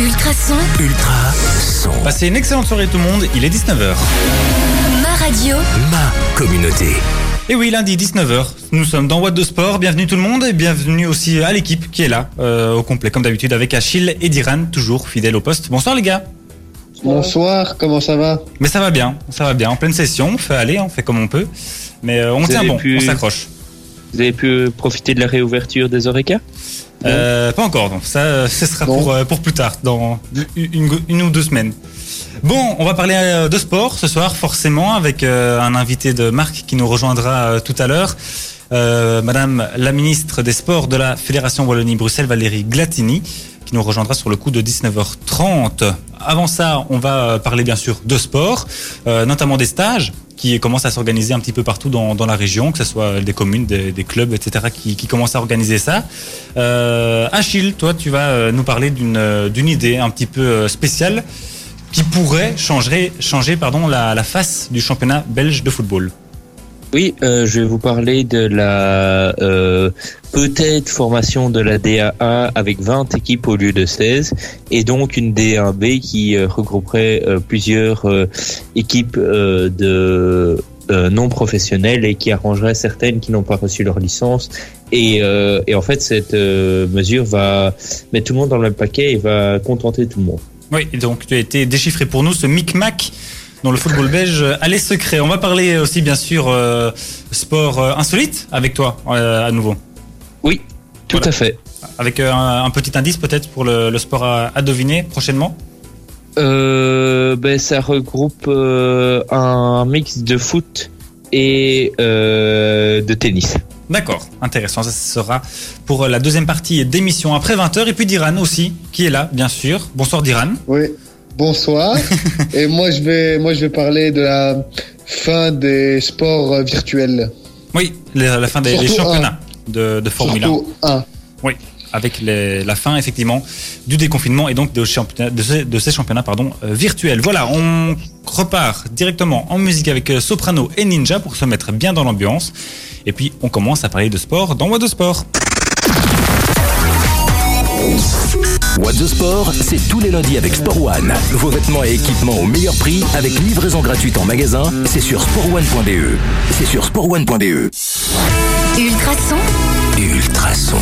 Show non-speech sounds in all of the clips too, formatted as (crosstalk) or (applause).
Ultrason, Ultra son. Passez une excellente soirée tout le monde, il est 19h. ma radio, Ma communauté. Et oui, lundi 19h, nous sommes dans What de Sport. Bienvenue tout le monde et bienvenue aussi à l'équipe qui est là, euh, au complet comme d'habitude avec Achille et Diran, toujours fidèles au poste. Bonsoir les gars. Bonsoir, comment ça va Mais ça va bien, ça va bien. En pleine session, on fait aller, on fait comme on peut. Mais euh, on Vous tient bon, pu- on s'accroche. Vous avez pu profiter de la réouverture des Oreca Euh, pas encore, donc ça, euh, ce sera Bon. pour, euh, pour plus tard, dans une, une ou deux semaines. Bon, on va parler euh, de sport ce soir, forcément, avec un invité de Marc qui nous rejoindra tout à l'heure. Euh, Madame la ministre des Sports de la Fédération Wallonie-Bruxelles, Valérie Glatini, qui nous rejoindra sur le coup de 19h30. Avant ça, on va parler bien sûr de sport, euh, notamment des stages qui commencent à s'organiser un petit peu partout dans, dans la région, que ce soit des communes, des, clubs, etc., qui, qui commencent à organiser ça. Euh, Achille, toi, tu vas euh, nous parler d'une euh, d'une idée un petit peu euh, spéciale qui pourrait changer, changer pardon, la, la face du championnat belge de football. Oui, euh, je vais vous parler de la euh, peut-être formation de la DA1 avec 20 équipes au lieu de 16 et donc une D1B qui euh, regrouperait euh, plusieurs euh, équipes de non professionnelles et qui arrangerait certaines qui n'ont pas reçu leur licence et, et en fait cette mesure va mettre tout le monde dans le même paquet et va contenter tout le monde. Oui, donc tu as été déchiffré pour nous ce micmac dans le football belge a les secrets. On va parler aussi bien sûr euh, sport euh, insolite avec toi euh, à nouveau. Oui, tout Voilà. à fait. Avec euh, un, un petit indice peut-être pour le, le sport à, à deviner prochainement. Euh, ben, ça regroupe euh, un mix de foot et euh, de tennis. D'accord, intéressant. Ça sera pour la deuxième partie d'émission après 20h. Et puis Diran aussi, qui est là, bien sûr. Bonsoir Diran. Oui, bonsoir. (laughs) Et moi je vais, moi je vais parler de la fin des sports euh, virtuels. Oui, la, la fin des championnats de, de Formule 1. Surtout un. Oui, avec les- la fin effectivement du déconfinement et donc de, ces, de ces championnats pardon, euh, virtuels. Voilà, on repart directement en musique avec euh, Soprano et Ninja pour se mettre bien dans l'ambiance. Et puis on commence à parler de sport dans What de Sport. What the Sport, c'est tous les lundis avec Sport One. Vos vêtements et équipements au meilleur prix avec livraison gratuite en magasin. C'est sur sportone.be. C'est sur sportone.be. Ultrason, Ultrason.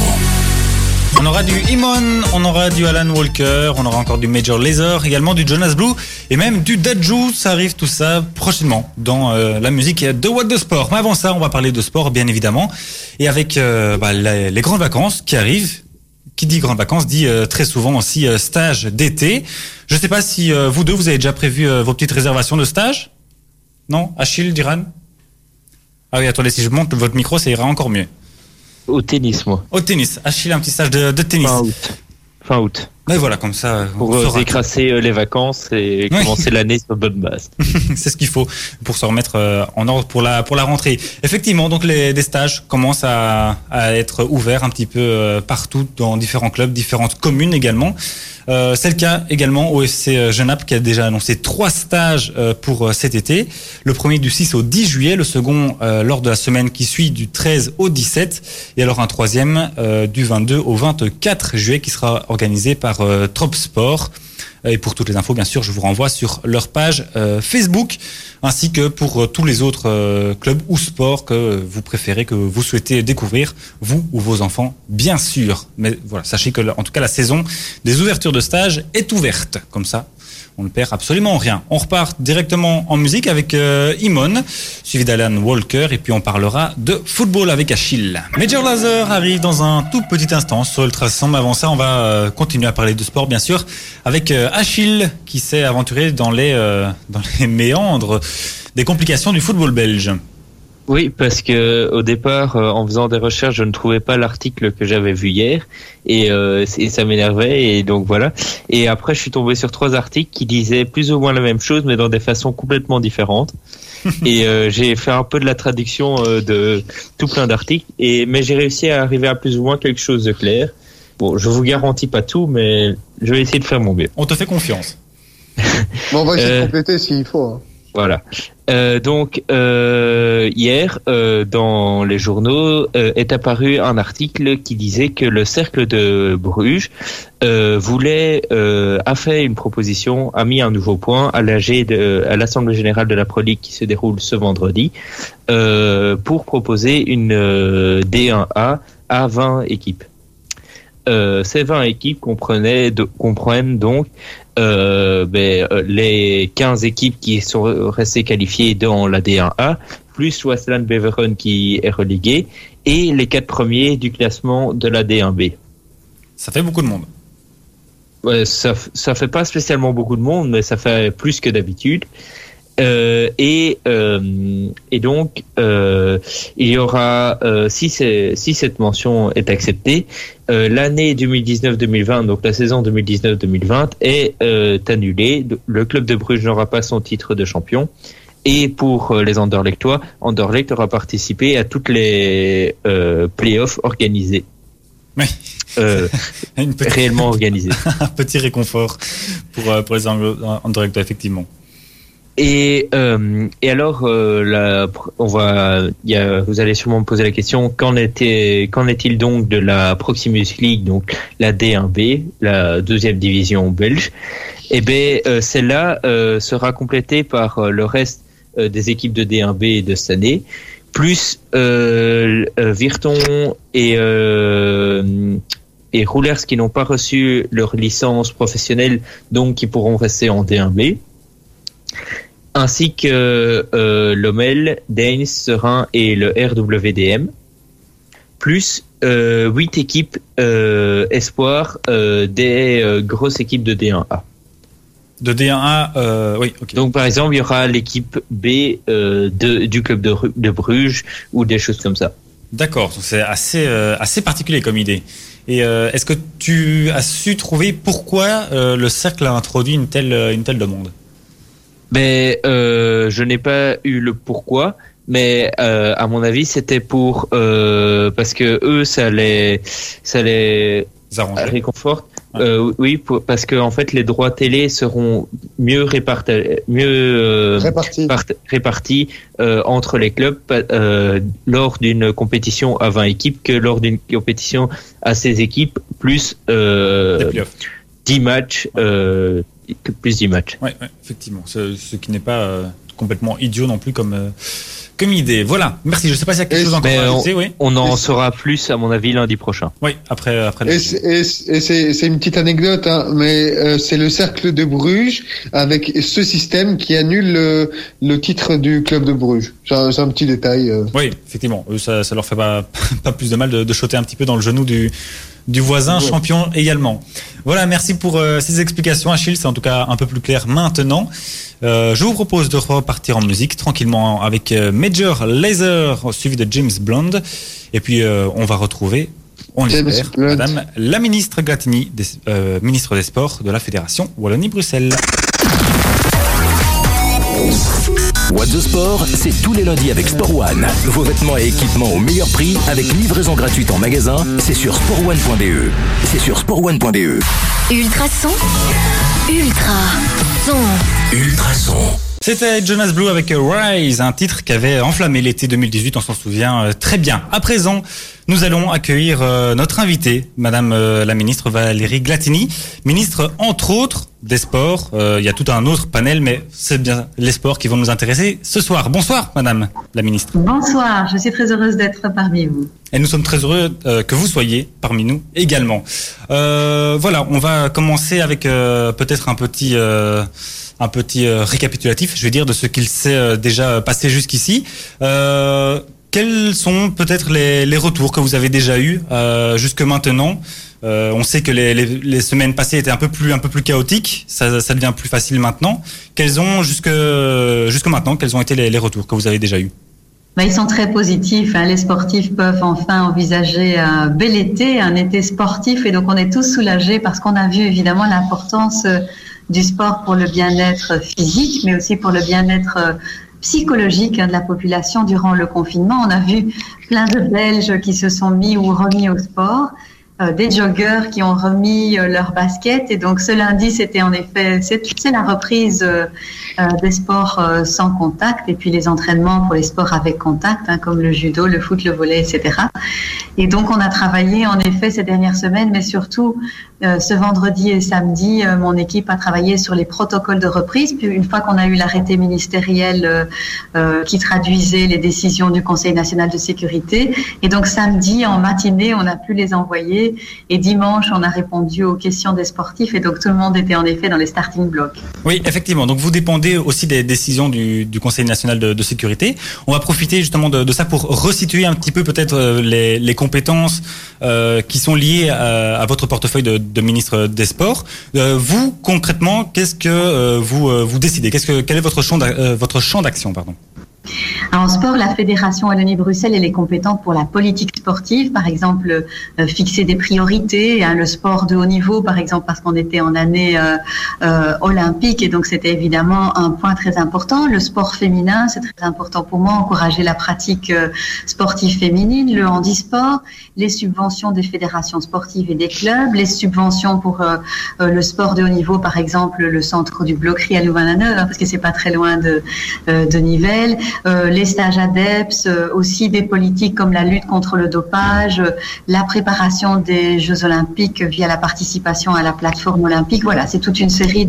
On aura du Imon, on aura du Alan Walker, on aura encore du Major Lazer, également du Jonas Blue et même du Daju. Ça arrive tout ça prochainement dans euh, la musique de What the Sport. Mais avant ça, on va parler de sport bien évidemment et avec euh, bah, les, les grandes vacances qui arrivent. Qui dit grandes vacances dit euh, très souvent aussi euh, stage d'été. Je ne sais pas si euh, vous deux vous avez déjà prévu euh, vos petites réservations de stage? Non, Achille, Diran? Ah oui, attendez, si je monte votre micro, ça ira encore mieux. Au tennis, moi. Au tennis, Achille, un petit stage de, de tennis. Fin août. Fin août. Mais voilà, comme ça, Pour on euh, saura. écrasser euh, les vacances et Oui. commencer l'année sur bonne base. (laughs) c'est ce qu'il faut pour se remettre euh, en ordre pour la pour la rentrée. Effectivement, donc les des stages commencent à, à être ouverts un petit peu partout dans différents clubs, différentes communes également. Euh, c'est le cas également au FC Genappe qui a déjà annoncé trois stages pour cet été. Le premier du 6 au 10 juillet, le second euh, lors de la semaine qui suit du 13 au 17 et alors un troisième euh, du 22 au 24 juillet qui sera organisé par euh, Trop Sport. Et pour toutes les infos, bien sûr, je vous renvoie sur leur page euh, Facebook, ainsi que pour euh, tous les autres clubs ou sports que vous préférez, que vous souhaitez découvrir, vous ou vos enfants, bien sûr. Mais voilà, sachez que, en tout cas, la saison des ouvertures de stage est ouverte. Comme ça, on ne perd absolument rien. On repart directement en musique avec euh, Imon, suivi d'Alan Walker, et puis on parlera de football avec Achille. Major Laser arrive dans un tout petit instant sur Ultrason. Mais avant ça, on va euh, continuer à parler de sport, bien sûr, avec euh, Achille, qui s'est aventuré dans les, euh, dans les (laughs) méandres des complications du football belge. Oui, parce que au départ, euh, en faisant des recherches, je ne trouvais pas l'article que j'avais vu hier et, euh, et ça m'énervait et donc voilà. Et après, je suis tombé sur trois articles qui disaient plus ou moins la même chose, mais dans des façons complètement différentes. (laughs) et euh, j'ai fait un peu de la traduction euh, de tout plein d'articles et mais j'ai réussi à arriver à plus ou moins quelque chose de clair. Bon, je vous garantis pas tout, mais je vais essayer de faire mon mieux. On te fait confiance. Bon, on va essayer Euh. de compléter s'il faut. Voilà. Euh, donc euh, hier, euh, dans les journaux, est apparu un article qui disait que le cercle de Bruges voulait a fait une proposition, a mis un nouveau point à de, l'Assemblée générale de la Pro League qui se déroule ce vendredi pour proposer une euh, D1A à 20 équipes. Ces 20 équipes comprenaient, comprennent donc euh, ben, euh, les 15 équipes qui sont restées qualifiées dans la D1A, plus Westland Beveren qui est relégué, et les quatre premiers du classement de la D1B. Ça fait beaucoup de monde. Ouais, ça, ça fait pas spécialement beaucoup de monde, mais ça fait plus que d'habitude. Euh, et, euh, et donc, euh, il y aura, euh, si, si cette mention est acceptée, euh, l'année 2019-2020, donc la saison 2019-2020, est euh, annulée. Le club de Bruges n'aura pas son titre de champion. Et pour les Anderlechtois, Anderlecht aura participé à toutes les euh, playoffs organisés. Oui. Euh, (laughs) Une petite- réellement organisés. (laughs) un petit réconfort pour, pour les Anglo- Anderlecht, effectivement. Et, euh, et alors, euh, la, on va, y a, vous allez sûrement me poser la question qu'en était, qu'en est-il donc de la Proximus League, donc la D1B, la deuxième division belge? Eh bien, euh, celle-là euh, sera complétée par euh, le reste euh, des équipes de D1B de cette année, plus Virton et et Roulers qui n'ont pas reçu leur licence professionnelle, donc qui pourront rester en D1B ainsi que euh, l'OMEL, Danes, Serein et le RWDM, plus euh, 8 équipes euh, espoir euh, des euh, grosses équipes de D1A. De D1A, euh, oui, ok. Donc par exemple, il y aura l'équipe B de, du club de, Ru- de Bruges ou des choses comme ça. D'accord, c'est assez, assez particulier comme idée. Et est-ce que tu as su trouver pourquoi le cercle a introduit une telle, une telle demande? Mais euh, je n'ai pas eu le pourquoi, mais euh, à mon avis, c'était pour euh, parce que eux, ça les ça les réconforte. Euh, oui, pour- parce que en fait, les droits télé seront mieux répartis, mieux euh, Réparti. part- répartis euh, entre les clubs euh, lors d'une compétition à 20 équipes que lors d'une compétition à 16 équipes plus Des euh, playoffs. 10 matchs, euh, plus 10 matchs. Ouais, effectivement. Ce, ce qui n'est pas euh, complètement idiot non plus comme, euh, comme idée. Voilà, merci. Je ne sais pas s'il y a quelque Et chose encore à on- ajouter, oui. On en saura plus, à mon avis, lundi prochain. Oui, après, après la Et c'est- une petite anecdote, hein, mais euh, c'est le cercle de Bruges avec ce système qui annule le, le titre du club de Bruges. C'est un, petit détail. euh. Oui, effectivement. Ça, ça leur fait pas, (laughs) pas plus de mal de, de choter un petit peu dans le genou du, du voisin champion également. Voilà, merci pour euh, ces explications, Achille. C'est en tout cas un peu plus clair maintenant. Euh, je vous propose de repartir en musique tranquillement avec euh, Major Laser suivi de James Blonde. Et puis, euh, on va retrouver, on l'espère, Blunt. Madame la ministre des- euh, ministre des Sports de la Fédération Wallonie-Bruxelles. What the Sport, c'est tous les lundis avec Sport One. Vos vêtements et équipements au meilleur prix avec livraison gratuite en magasin, c'est sur sportone.be. C'est sur sportone.be. Ultrason. Ultra. Son. Ultrason. C'était Jonas Blue avec Rise, un titre qui avait enflammé l'été 2018, on s'en souvient euh, très bien. À présent, nous allons accueillir euh, notre invitée, Madame euh, la ministre Valérie Glatini, ministre entre autres des sports. Euh, Il y a tout un autre panel, mais c'est bien les sports qui vont nous intéresser ce soir. Bonsoir, Madame la ministre. Bonsoir, je suis très heureuse d'être parmi vous. Et nous sommes très heureux euh, que vous soyez parmi nous également. Euh, voilà, on va commencer avec euh, peut-être un petit, euh, un petit euh, récapitulatif, je vais dire, de ce qu'il s'est déjà passé jusqu'ici. Quels sont peut-être les, les retours que vous avez déjà eus jusque maintenant Euh, On sait que les, les, les semaines passées étaient un peu plus, un peu plus chaotiques. Ça, ça devient plus facile maintenant. Quels ont jusque, jusque maintenant Quels ont été les, les retours que vous avez déjà eus? Bah, ils sont très positifs. hein. Les sportifs peuvent enfin envisager un bel été, un été sportif, et donc on est tous soulagés parce qu'on a vu évidemment l'importance euh, du sport pour le bien-être physique, mais aussi pour le bien-être euh, psychologique hein, de la population durant le confinement. On a vu plein de Belges qui se sont mis ou remis au sport. Euh, des joggeurs qui ont remis euh, leur basket. Et donc ce lundi, c'était en effet, c'est la reprise euh, des sports sans contact et puis les entraînements pour les sports avec contact, hein, comme le judo, le foot, le volet, etc. Et donc on a travaillé en effet ces dernières semaines, mais surtout ce vendredi et samedi, mon équipe a travaillé sur les protocoles de reprise. Puis une fois qu'on a eu l'arrêté ministériel qui traduisait les décisions du Conseil national de sécurité, et donc samedi en matinée, on a pu les envoyer et dimanche, on a répondu aux questions des sportifs. Et donc, tout le monde était en effet dans les starting blocks. Oui, effectivement. Donc, vous dépendez aussi des décisions du, Conseil national de, sécurité. On va profiter justement de, ça pour resituer un petit peu peut-être euh, les, compétences euh, qui sont liées à, votre portefeuille de, ministre des Sports. Euh, vous, concrètement, qu'est-ce que vous, vous décidez? Quel est votre champ d'action pardon? En sport, la Fédération Wallonie-Bruxelles, elle est compétente pour la politique sportive, par exemple, euh, fixer des priorités, hein, le sport de haut niveau, par exemple, parce qu'on était en année euh, euh, olympique, et donc c'était évidemment un point très important. Le sport féminin, c'est très important pour moi, encourager la pratique sportive féminine, le handisport, les subventions des fédérations sportives et des clubs, les subventions pour le sport de haut niveau, par exemple, le centre du Bloquerie à Louvain-la-Neuve, hein, parce que c'est pas très loin de, de Nivelles, les stages ADEPS, euh, aussi des politiques comme la lutte contre le dopage, euh, la préparation des Jeux olympiques via la participation à la plateforme olympique. Voilà, c'est toute une série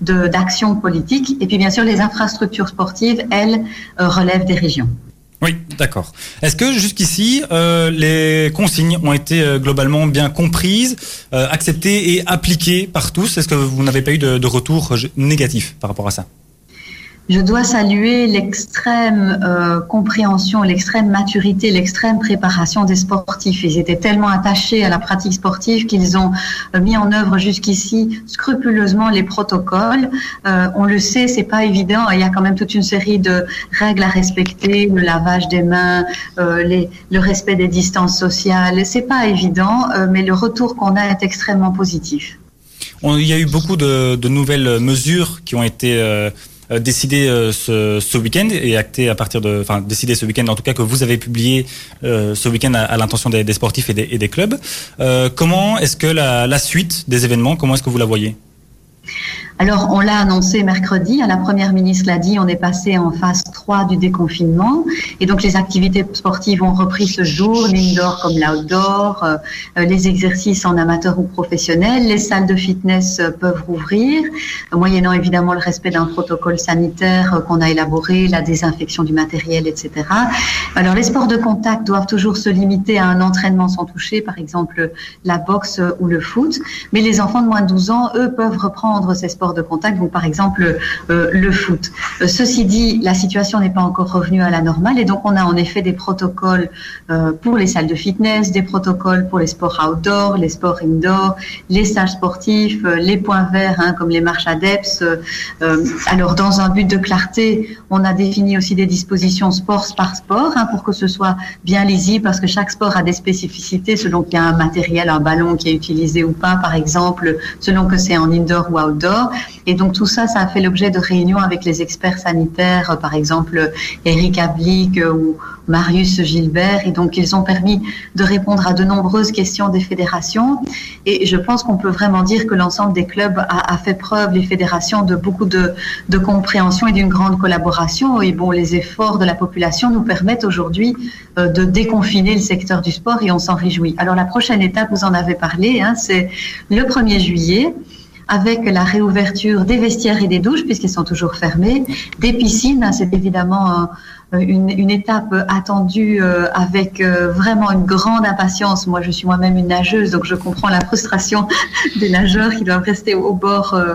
d'actions politiques. Et puis bien sûr, les infrastructures sportives, elles, relèvent des régions. Oui, d'accord. Est-ce que jusqu'ici, les consignes ont été globalement bien comprises, acceptées et appliquées par tous? Est-ce que vous n'avez pas eu de, de retour négatif par rapport à ça? Je dois saluer l'extrême euh, compréhension, l'extrême maturité, l'extrême préparation des sportifs. Ils étaient tellement attachés à la pratique sportive qu'ils ont euh, mis en œuvre jusqu'ici scrupuleusement les protocoles. Euh, on le sait, c'est pas évident. Il y a quand même toute une série de règles à respecter, le lavage des mains, le respect des distances sociales. C'est pas évident, mais le retour qu'on a est extrêmement positif. il y a eu beaucoup de, nouvelles mesures qui ont été décidé euh, ce, ce week-end et acté à partir de, enfin décidé ce week-end en tout cas que vous avez publié euh, ce week-end à, l'intention des, des, sportifs et des, et des clubs. comment est-ce que la, la suite des événements, comment est-ce que vous la voyez? Alors, on l'a annoncé mercredi, hein, la première ministre l'a dit, on est passé en phase 3 du déconfinement. Et donc, les activités sportives ont repris ce jour, l'indoor comme l'outdoor, euh, euh, les exercices en amateur ou professionnel, les salles de fitness euh, peuvent rouvrir, moyennant évidemment le respect d'un protocole sanitaire qu'on a élaboré, la désinfection du matériel, etc. Alors, les sports de contact doivent toujours se limiter à un entraînement sans toucher, par exemple la boxe ou le foot. Mais les enfants de moins de 12 ans, eux, peuvent reprendre ces sports de contact, donc par exemple euh, le foot. Euh, ceci dit, la situation n'est pas encore revenue à la normale et donc on a en effet des protocoles euh, pour les salles de fitness, des protocoles pour les sports outdoor, les sports indoor, les stages sportifs, les points verts hein, comme les marches adeptes. alors dans un but de clarté, on a défini aussi des dispositions sport par sport hein, pour que ce soit bien lisible parce que chaque sport a des spécificités selon qu'il y a un matériel, un ballon qui est utilisé ou pas, par exemple, selon que c'est en indoor ou outdoor. Et donc tout ça, ça a fait l'objet de réunions avec les experts sanitaires, par exemple Eric Ablic ou Marius Gilbert. Et donc ils ont permis de répondre à de nombreuses questions des fédérations. Et je pense qu'on peut vraiment dire que l'ensemble des clubs a, fait preuve, les fédérations, de beaucoup de, de compréhension et d'une grande collaboration. Et bon, les efforts de la population nous permettent aujourd'hui euh, de déconfiner le secteur du sport et on s'en réjouit. Alors la prochaine étape, vous en avez parlé, hein, c'est le 1er juillet avec la réouverture des vestiaires et des douches, puisqu'ils sont toujours fermés, des piscines, c'est évidemment une, une, étape attendue euh, avec euh, vraiment une grande impatience. Moi, je suis moi-même une nageuse, donc je comprends la frustration (laughs) des nageurs qui doivent rester au bord euh, euh,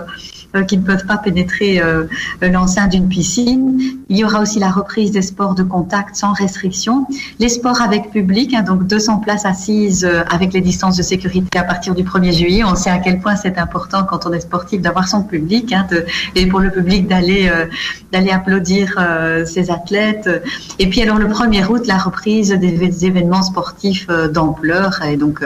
qui ne peuvent pas pénétrer euh, l'enceinte d'une piscine. Il y aura aussi la reprise des sports de contact sans restriction. Les sports avec public, hein, donc 200 places assises euh, avec les distances de sécurité à partir du 1er juillet. On sait à quel point c'est important quand on est sportif d'avoir son public hein, et pour le public d'aller applaudir ses athlètes. Et puis alors le 1er août, la reprise des événements sportifs d'ampleur et donc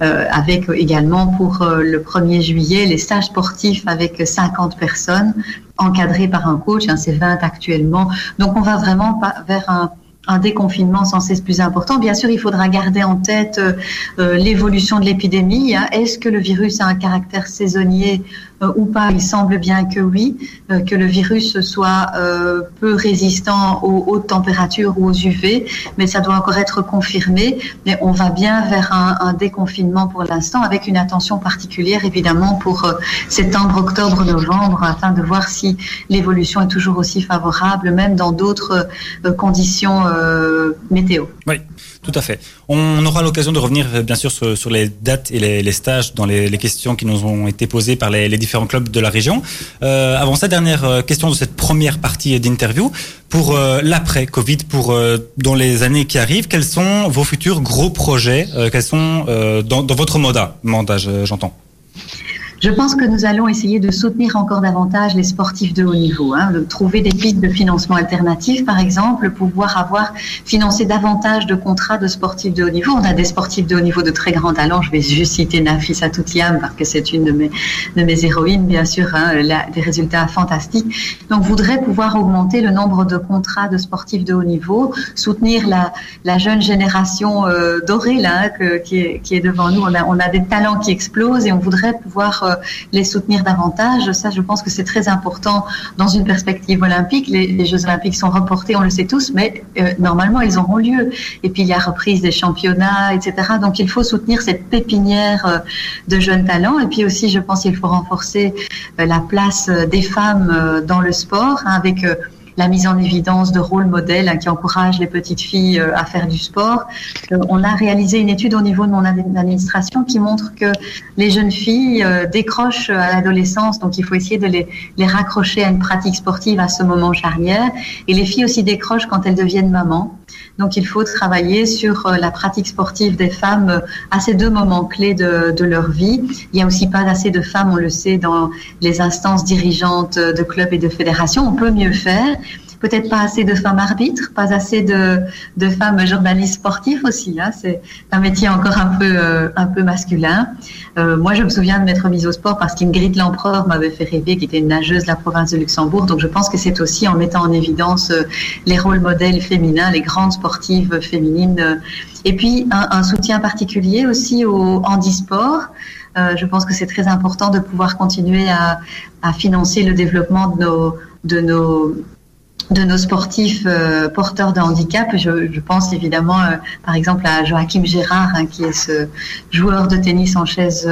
avec également pour le 1er juillet les stages sportifs avec 50 personnes encadrées par un coach, hein, c'est 20 actuellement. Donc on va vraiment vers un, déconfinement sans cesse plus important. Bien sûr, il faudra garder en tête l'évolution de l'épidémie. Hein. Est-ce que le virus a un caractère saisonnier euh, ou pas. Il semble bien que oui, euh, que le virus soit euh, peu résistant aux hautes températures ou aux UV, mais ça doit encore être confirmé. Mais on va bien vers un, un déconfinement pour l'instant, avec une attention particulière évidemment pour septembre, octobre, novembre, afin de voir si l'évolution est toujours aussi favorable, même dans d'autres conditions météo. Oui. Tout à fait. On aura l'occasion de revenir bien sûr sur, les dates et les, stages dans les, questions qui nous ont été posées par les, différents clubs de la région. Euh, avant ça, dernière euh, question de cette première partie d'interview. Pour euh, l'après-Covid, pour dans les années qui arrivent, quels sont vos futurs gros projets Quels sont dans, dans, votre mandat, mandat j'entends? Je pense que nous allons essayer de soutenir encore davantage les sportifs de haut niveau, hein, de trouver des pistes de financement alternatifs, par exemple, pouvoir avoir financé davantage de contrats de sportifs de haut niveau. On a des sportifs de haut niveau de très grand talent. Je vais juste citer Nafis Atoutiam parce que c'est une de mes, de mes héroïnes, bien sûr, hein, des résultats fantastiques. Donc, voudrais pouvoir augmenter le nombre de contrats de sportifs de haut niveau, soutenir la, la jeune génération euh, dorée là, que, qui, est, qui est devant nous. On a, on a des talents qui explosent et on voudrait pouvoir euh, les soutenir davantage. Ça, je pense que c'est très important dans une perspective olympique. Les, Jeux olympiques sont reportés, on le sait tous, mais euh, normalement, ils auront lieu. Et puis, il y a reprise des championnats, etc. Donc, il faut soutenir cette pépinière euh, de jeunes talents. Et puis aussi, je pense qu'il faut renforcer la place des femmes dans le sport hein, avec la mise en évidence de rôles modèles hein, qui encouragent les petites filles euh, à faire du sport. Euh, on a réalisé une étude au niveau de mon administration qui montre que les jeunes filles euh, décrochent à l'adolescence, donc il faut essayer de les, les raccrocher à une pratique sportive à ce moment charnière. Et les filles aussi décrochent quand elles deviennent mamans. Donc il faut travailler sur la pratique sportive des femmes à ces deux moments clés de, leur vie. Il n'y a aussi pas assez de femmes, on le sait, dans les instances dirigeantes de clubs et de fédérations. On peut mieux faire peut-être pas assez de femmes arbitres, pas assez de, femmes journalistes sportifs aussi. Hein. C'est un métier encore un peu, euh, masculin. Euh, moi, je me souviens de m'être mise au sport parce qu'Ingrid Lempereur m'avait fait rêver, qui était une nageuse de la province de Luxembourg. Donc, je pense que c'est aussi en mettant en évidence euh, les rôles modèles féminins, les grandes sportives féminines. Et puis, un, soutien particulier aussi au handisport. Je pense que c'est très important de pouvoir continuer à, financer le développement de nos de nos sportifs euh, porteurs de handicap. Je, je pense évidemment, euh, par exemple, à Joachim Gérard, hein, qui est ce joueur de tennis en chaise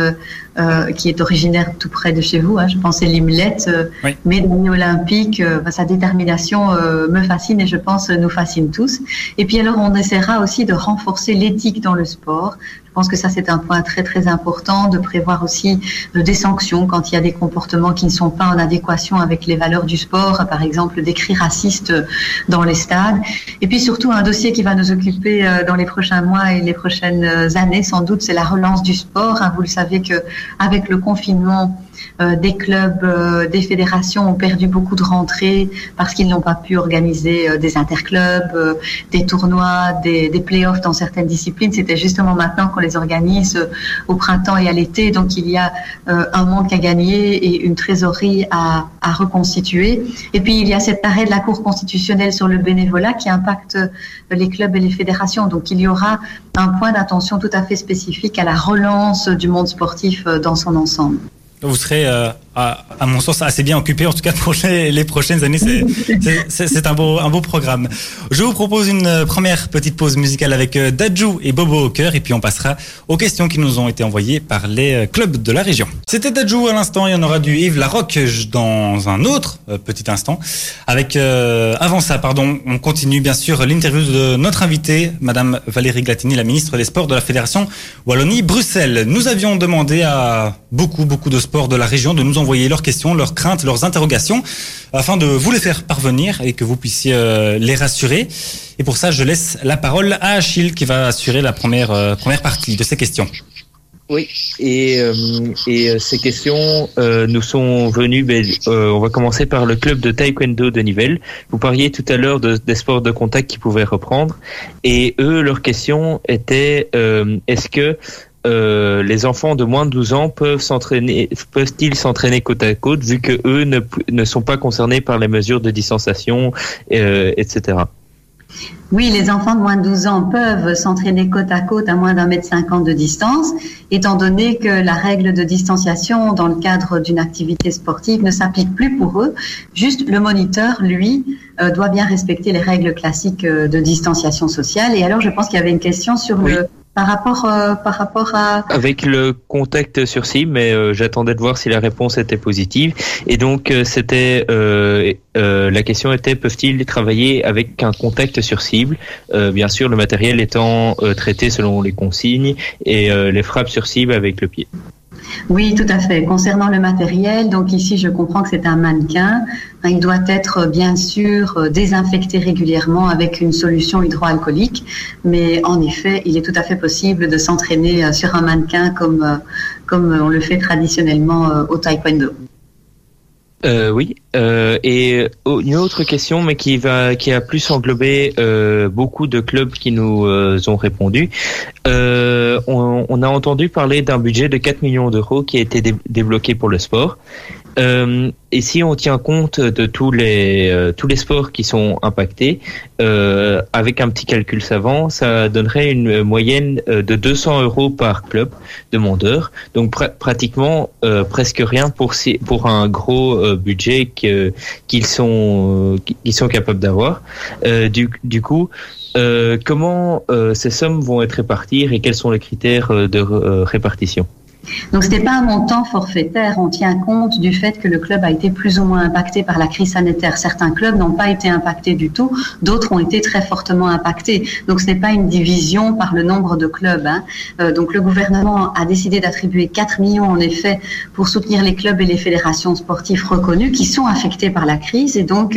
euh, qui est originaire tout près de chez vous. Hein, je pense à Limlette, oui. médaille olympique. sa détermination me fascine et je pense nous fascine tous. Et puis alors, on essaiera aussi de renforcer l'éthique dans le sport. Je pense que ça, c'est un point très, très important de prévoir aussi des sanctions quand il y a des comportements qui ne sont pas en adéquation avec les valeurs du sport, par exemple des cris racistes dans les stades. Et puis surtout, un dossier qui va nous occuper euh, dans les prochains mois et les prochaines années, sans doute, c'est la relance du sport. Hein. Vous le savez que avec le confinement, euh, des clubs, euh, des fédérations ont perdu beaucoup de rentrées parce qu'ils n'ont pas pu organiser euh, des interclubs, des tournois, des, des playoffs dans certaines disciplines. C'était justement maintenant qu'on les organise au printemps et à l'été. Donc il y a un manque à gagner et une trésorerie à, à reconstituer. Et puis il y a cet arrêt de la Cour constitutionnelle sur le bénévolat qui impacte les clubs et les fédérations. Donc il y aura un point d'attention tout à fait spécifique à la relance du monde sportif dans son ensemble vous serez, euh, à, mon sens, assez bien occupé, en tout cas pour les, prochaines années. C'est un beau, programme. Je vous propose une euh, première petite pause musicale avec euh, Dajou et Bobo cœur, et puis on passera aux questions qui nous ont été envoyées par les clubs de la région. C'était Dajou à l'instant, il y en aura du Yves Larocque dans un autre petit instant. Avec, euh, avant ça, pardon, on continue bien sûr l'interview de notre invitée, Madame Valérie Glatini, la ministre des Sports de la Fédération Wallonie-Bruxelles. Nous avions demandé à beaucoup, beaucoup de sports de la région de nous envoyer leurs questions, leurs craintes, leurs interrogations, afin de vous les faire parvenir et que vous puissiez euh, les rassurer. Et pour ça, je laisse la parole à Achille qui va assurer la première, euh, première partie de ces questions. Oui, et, euh, et ces questions nous sont venues. Ben, on va commencer par le club de taekwondo de Nivelles. Vous parliez tout à l'heure de, des sports de contact qui pouvaient reprendre, et eux, leur question était est-ce que euh, les enfants de moins de 12 ans peuvent s'entraîner, peuvent-ils s'entraîner côte à côte vu que eux ne, ne sont pas concernés par les mesures de distanciation, euh, etc. Oui, les enfants de moins de 12 ans peuvent s'entraîner côte à côte à moins d'un mètre cinquante de distance, étant donné que la règle de distanciation dans le cadre d'une activité sportive ne s'applique plus pour eux. Juste le moniteur, lui, euh, doit bien respecter les règles classiques de distanciation sociale. Et alors, je pense qu'il y avait une question sur le par rapport, euh, par rapport à... Avec le contact sur cible, mais euh, j'attendais de voir si la réponse était positive. Et donc, euh, c'était la question était peuvent-ils travailler avec un contact sur cible Bien sûr, le matériel étant traité selon les consignes et les frappes sur cible avec le pied. Oui, tout à fait. Concernant le matériel, donc ici, je comprends que c'est un mannequin. Il doit être bien sûr euh, désinfecté régulièrement avec une solution hydroalcoolique, mais en effet, il est tout à fait possible de s'entraîner euh, sur un mannequin comme, euh, comme on le fait traditionnellement au taekwondo. Euh, oui. Euh, et une autre question, mais qui va, qui a plus englobé euh, beaucoup de clubs qui nous ont répondu. On, on, a entendu parler d'un budget de 4 millions d'euros qui a été débloqué pour le sport. Euh, et si on tient compte de tous les euh, tous les sports qui sont impactés, euh, avec un petit calcul savant, ça donnerait une moyenne euh, de 200 euros par club demandeur. Donc pratiquement euh, presque rien pour pour un gros budget qu'ils sont qu'ils sont capables d'avoir. du coup. comment ces sommes vont être réparties et quels sont les critères de répartition? Donc ce n'est pas un montant forfaitaire, on tient compte du fait que le club a été plus ou moins impacté par la crise sanitaire. Certains clubs n'ont pas été impactés du tout, d'autres ont été très fortement impactés. Donc ce n'est pas une division par le nombre de clubs. Hein. Euh, donc le gouvernement a décidé d'attribuer 4 millions en effet pour soutenir les clubs et les fédérations sportives reconnues qui sont affectés par la crise et donc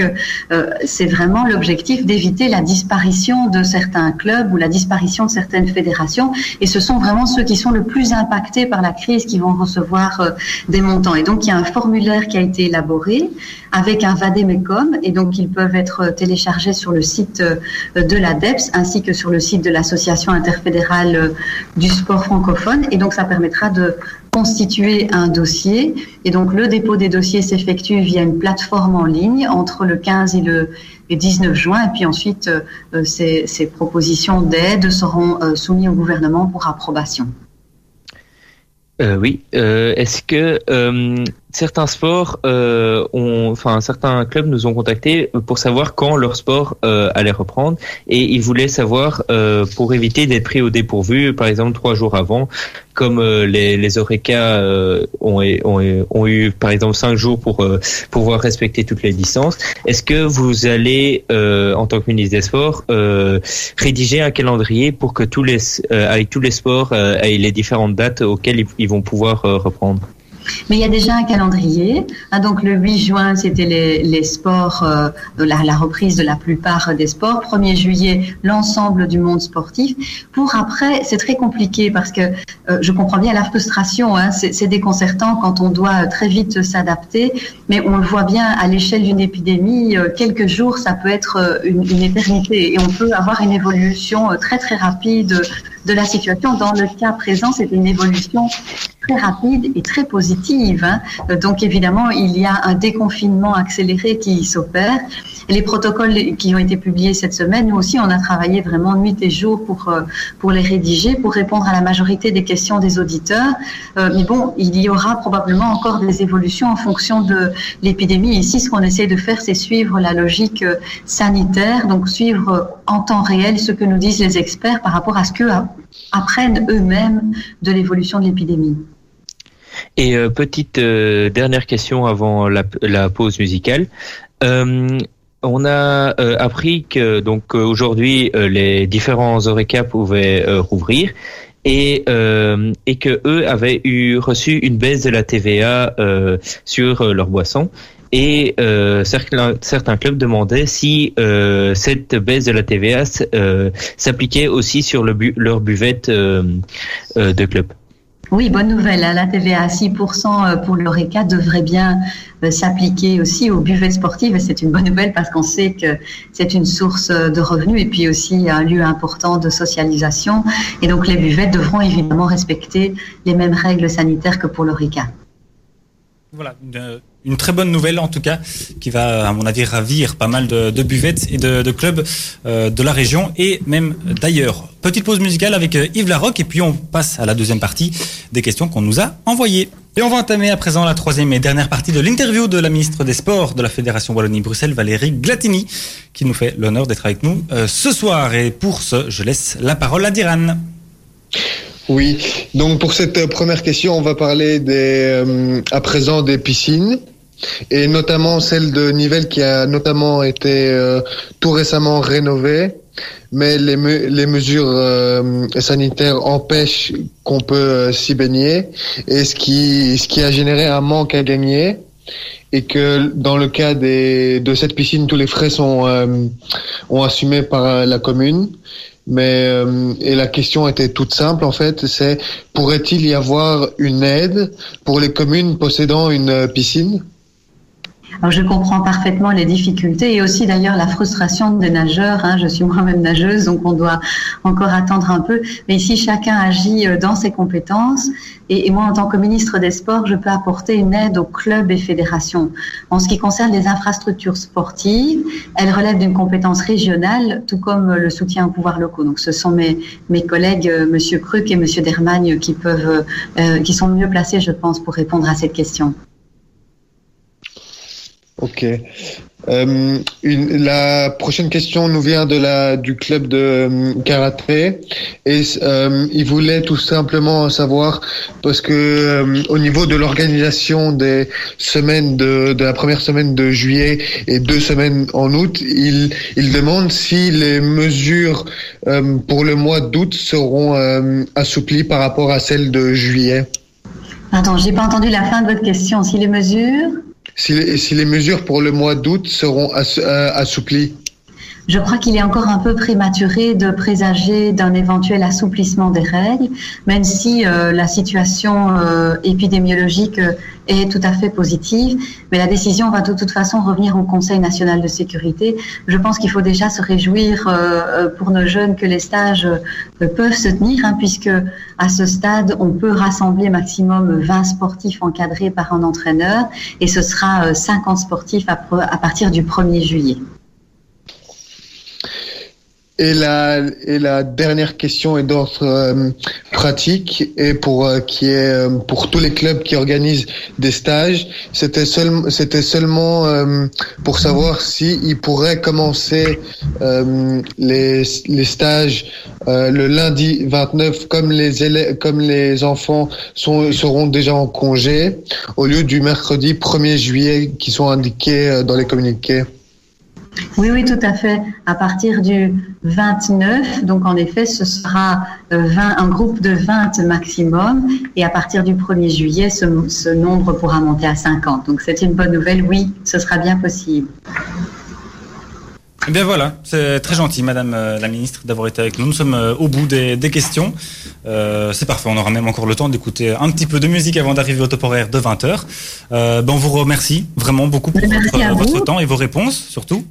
euh, c'est vraiment l'objectif d'éviter la disparition de certains clubs ou la disparition de certaines fédérations et ce sont vraiment ceux qui sont le plus impactés par la crise qui vont recevoir euh, des montants. Et donc, il y a un formulaire qui a été élaboré avec un vademecum et donc ils peuvent être téléchargés sur le site euh, de l'ADEPS ainsi que sur le site de l'Association interfédérale euh, du sport francophone. Et donc, ça permettra de constituer un dossier. Et donc, le dépôt des dossiers s'effectue via une plateforme en ligne entre le 15 et le 19 juin. Et puis ensuite, ces propositions d'aide seront soumises au gouvernement pour approbation. Euh, oui. Euh, Est-ce que euh, certains sports euh, ont, enfin certains clubs nous ont contactés pour savoir quand leur sport euh, allait reprendre et ils voulaient savoir euh, pour éviter d'être pris au dépourvu, par exemple trois jours avant, comme les les ont, ont, eu par exemple cinq jours pour pouvoir respecter toutes les distances. Est-ce que vous allez en tant que ministre des Sports rédiger un calendrier pour que tous les avec tous les sports aient les différentes dates auxquelles ils vont pouvoir reprendre? Mais il y a déjà un calendrier. Ah, donc le 8 juin, c'était les, sports, euh, la, reprise de la plupart des sports. 1er juillet, l'ensemble du monde sportif. Pour après, c'est très compliqué parce que euh, je comprends bien la frustration. Hein, c'est déconcertant quand on doit très vite s'adapter. Mais on le voit bien à l'échelle d'une épidémie, euh, quelques jours, ça peut être euh, une, éternité. Et on peut avoir une évolution euh, très très rapide de la situation. Dans le cas présent, c'est une évolution très rapide et très positive. Hein. Donc évidemment, il y a un déconfinement accéléré qui s'opère. Les protocoles qui ont été publiés cette semaine, nous aussi, on a travaillé vraiment nuit et jour pour, euh, pour les rédiger, pour répondre à la majorité des questions des auditeurs. Euh, mais bon, il y aura probablement encore des évolutions en fonction de l'épidémie. Ici, ce qu'on essaie de faire, c'est suivre la logique euh, sanitaire, donc suivre en temps réel ce que nous disent les experts par rapport à ce que apprennent eux-mêmes de l'évolution de l'épidémie. Et euh, petite euh, dernière question avant la, la pause musicale. Euh, on a euh, appris que donc aujourd'hui les différents Oreca pouvaient rouvrir et et que eux avaient eu reçu une baisse de la TVA sur leurs boissons. Et certains, certains clubs demandaient si cette baisse de la TVA s'appliquait aussi sur le bu leur buvette de club. Oui, bonne nouvelle. Hein. La TVA à 6% pour l'ORECA devrait bien euh, s'appliquer aussi aux buvettes sportives. C'est une bonne nouvelle parce qu'on sait que c'est une source de revenus et puis aussi un lieu important de socialisation. Et donc les buvettes devront évidemment respecter les mêmes règles sanitaires que pour l'ORECA. Voilà, une très bonne nouvelle en tout cas, qui va à mon avis ravir pas mal de, buvettes et de, de clubs euh, de la région et même d'ailleurs. Petite pause musicale avec euh, Yves Larocque et puis on passe à la deuxième partie des questions qu'on nous a envoyées. Et on va entamer à présent la troisième et dernière partie de l'interview de la ministre des Sports de la Fédération Wallonie-Bruxelles, Valérie Glatini, qui nous fait l'honneur d'être avec nous euh, ce soir. Et pour ce, je laisse la parole à Diran. Oui, donc pour cette euh, première question, on va parler des, euh, à présent des piscines et notamment celle de Nivelles qui a notamment été euh, tout récemment rénovée, mais les, les mesures sanitaires empêchent qu'on peut s'y baigner et ce qui, ce qui a généré un manque à gagner et que dans le cas des, de cette piscine, tous les frais sont ont assumés par la commune. Mais euh, et la question était toute simple en fait, c'est pourrait-il y avoir une aide pour les communes possédant une euh, piscine? Alors, je comprends parfaitement les difficultés et aussi d'ailleurs la frustration des nageurs. hein. Je suis moi-même nageuse, donc on doit encore attendre un peu. Mais ici, chacun agit euh, dans ses compétences. Et, moi, en tant que ministre des Sports, je peux apporter une aide aux clubs et fédérations. En ce qui concerne les infrastructures sportives, elles relèvent d'une compétence régionale, tout comme euh, le soutien aux pouvoirs locaux. Donc, ce sont mes, mes collègues, euh, Monsieur Cruc et Monsieur Dermagne, qui peuvent, euh, qui sont mieux placés, je pense, pour répondre à cette question. Ok. Euh, une, la prochaine question nous vient de la du club de euh, karaté et euh, il voulait tout simplement savoir parce que euh, au niveau de l'organisation des semaines de, de la première semaine de juillet et deux semaines en août, il il demande si les mesures euh, pour le mois d'août seront euh, assouplies par rapport à celles de juillet. Pardon, j'ai pas entendu la fin de votre question. Si les mesures, Si les, si les mesures pour le mois d'août seront euh, assouplies. Je crois qu'il est encore un peu prématuré de présager d'un éventuel assouplissement des règles, même si euh, la situation euh, épidémiologique euh, est tout à fait positive. Mais la décision va de toute façon revenir au Conseil national de sécurité. Je pense qu'il faut déjà se réjouir euh, euh, pour nos jeunes que les stages euh, peuvent se tenir, hein, puisque à ce stade, on peut rassembler maximum 20 sportifs encadrés par un entraîneur, et ce sera euh, 50 sportifs à, à partir du 1er juillet. Et la, dernière question est d'ordre euh, pratique et pour euh, qui est euh, pour tous les clubs qui organisent des stages. C'était c'était seulement pour savoir si ils pourraient commencer les, stages le lundi 29 comme les élèves, comme les enfants sont seront déjà en congé au lieu du mercredi 1er juillet qui sont indiqués dans les communiqués. Oui, oui, tout à fait. À partir du 29, donc en effet, ce sera euh, 20, un groupe de 20 maximum. Et à partir du 1er juillet, ce, ce nombre pourra monter à 50. Donc c'est une bonne nouvelle. Oui, ce sera bien possible. Eh bien voilà, c'est très gentil, Madame euh, la Ministre, d'avoir été avec nous. Nous sommes euh, au bout des, des questions. Euh, c'est parfait, on aura même encore le temps d'écouter un petit peu de musique avant d'arriver au top horaire de 20h. Euh, ben, on vous remercie vraiment beaucoup pour votre temps et vos réponses, surtout.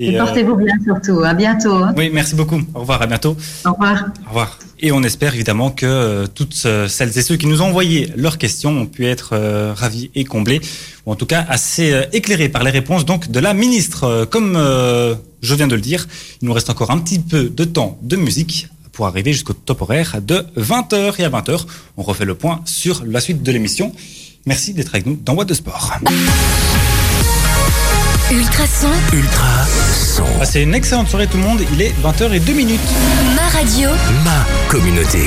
Et, euh, portez-vous bien surtout. À bientôt. hein. oui, merci beaucoup. Au revoir, à bientôt. Au revoir. Au revoir. Et on espère évidemment que euh, toutes euh, celles et ceux qui nous ont envoyé leurs questions ont pu être ravis et comblés, ou en tout cas assez éclairés par les réponses donc de la ministre. Comme je viens de le dire, il nous reste encore un petit peu de temps de musique pour arriver jusqu'au top horaire de 20h. Et à 20h, on refait le point sur la suite de l'émission. Merci d'être avec nous dans What de Sport. Ultrason, Ultra son. Passez une excellente soirée tout le monde. Il est 20h et 2 minutes. ma radio, Ma communauté.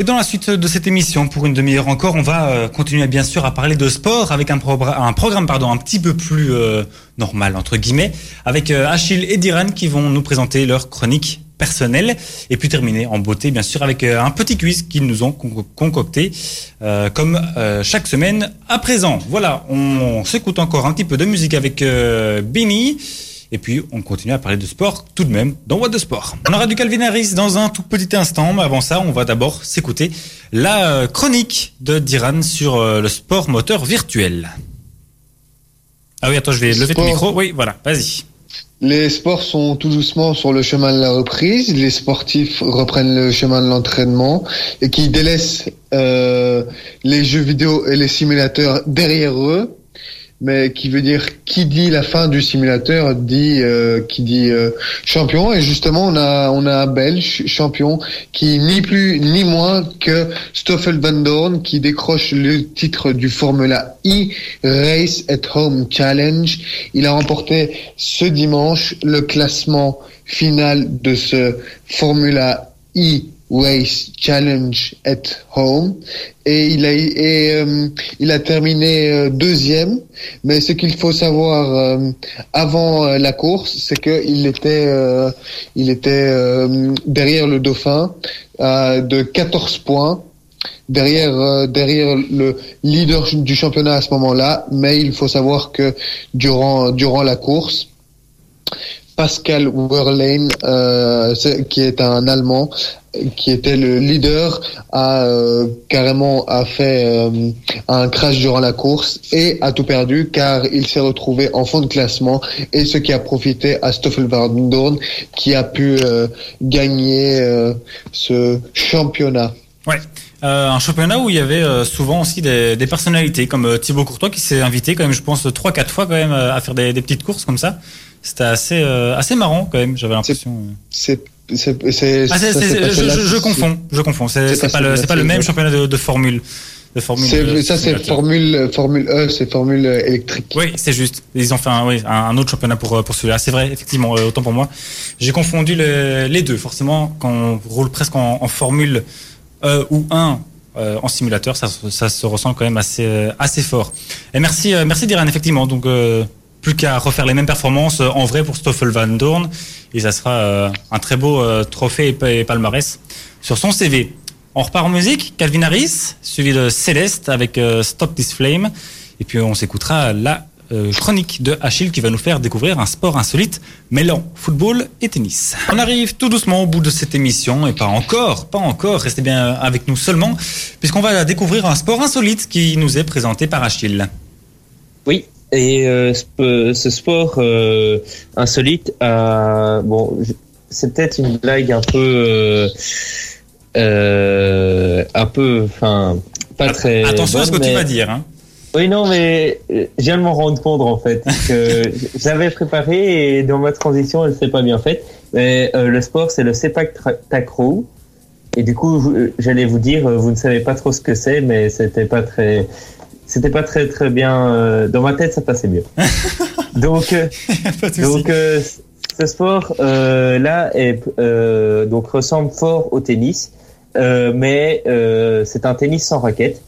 Et dans la suite de cette émission, pour une demi-heure encore, on va euh, continuer bien sûr à parler de sport avec un, progr- un programme pardon, un petit peu plus euh, normal, entre guillemets, avec euh, Achille et Diran qui vont nous présenter leur chronique personnelle et puis terminer en beauté bien sûr avec euh, un petit quiz qu'ils nous ont con- concocté euh, comme euh, chaque semaine à présent. Voilà, on, s'écoute encore un petit peu de musique avec euh, Benny et puis on continue à parler de sport tout de même dans What de Sport. On aura du Calvin Harris dans un tout petit instant, mais avant ça, on va d'abord s'écouter la chronique de Diran sur le sport moteur virtuel. Ah oui, attends, je vais lever ton Sport. micro. Oui, voilà, vas-y. Les sports sont tout doucement sur le chemin de la reprise. Les sportifs reprennent le chemin de l'entraînement et qui délaissent euh, les jeux vidéo et les simulateurs derrière eux. Mais qui veut dire qui dit la fin du simulateur dit euh, qui dit euh, champion. Et justement, on a on a un Belge champion qui ni plus ni moins que Stoffel Van Dorn qui décroche le titre du Formula E Race at Home Challenge. Il a remporté ce dimanche le classement final de ce Formula E Race Challenge at Home. Et il a euh, il a terminé euh, deuxième. Mais ce qu'il faut savoir euh, avant la course c'est que il était il était derrière le dauphin de 14 points derrière derrière le leader du championnat à ce moment-là. Mais il faut savoir que durant durant la course Pascal Wehrlein, euh, qui est un Allemand, qui était le leader, a euh, carrément a fait euh, un crash durant la course et a tout perdu car il s'est retrouvé en fond de classement et ce qui a profité à Stoffel Van Dorn qui a pu gagner ce championnat. Ouais. un championnat où il y avait souvent aussi des, personnalités comme Thibaut Courtois qui s'est invité quand même, je pense, trois quatre fois quand même à faire des petites courses comme ça. C'était assez, euh, assez marrant quand même, j'avais l'impression. Euh. C'est. C'est, ah, je, je, confonds, je confonds. C'est pas, le, c'est pas le même championnat de, de formule. De formule ça, c'est formule, formule E, c'est formule électrique. Oui, c'est juste. Ils ont fait un, oui, un autre championnat pour, pour celui-là. C'est vrai, effectivement, euh, autant pour moi. J'ai confondu les deux. Forcément, quand on roule presque en, en formule E ou 1, en simulateur, ça, ça se ressent quand même assez, assez fort. Et merci, merci Diran, effectivement. Donc, plus qu'à refaire les mêmes performances euh, en vrai pour Stoffel Van Dorn. Et ça sera euh, un très beau euh, trophée et palmarès sur son CV. On repart en musique, Calvin Harris, suivi de Céleste avec Stop This Flame. Et puis on s'écoutera la chronique de Achille qui va nous faire découvrir un sport insolite mêlant football et tennis. On arrive tout doucement au bout de cette émission et pas encore, pas encore, restez bien avec nous seulement puisqu'on va découvrir un sport insolite qui nous est présenté par Achille. Oui, et euh, ce sport euh, insolite, bon, c'est peut-être une blague un peu, euh, un peu, enfin, pas très. Attention à ce que tu vas dire. Hein. Oui, non, mais je viens de m'en rendre compte en fait que (laughs) j'avais préparé et dans ma transition, elle s'est pas bien faite. Mais le sport, c'est le sepak takraw. Et du coup, j'allais vous dire, vous ne savez pas trop ce que c'est, mais c'était pas très c'était pas très très bien. Euh, dans ma tête, ça passait mieux. (laughs) donc, euh, donc euh, ce sport là est, donc ressemble fort au tennis, mais c'est un tennis sans raquette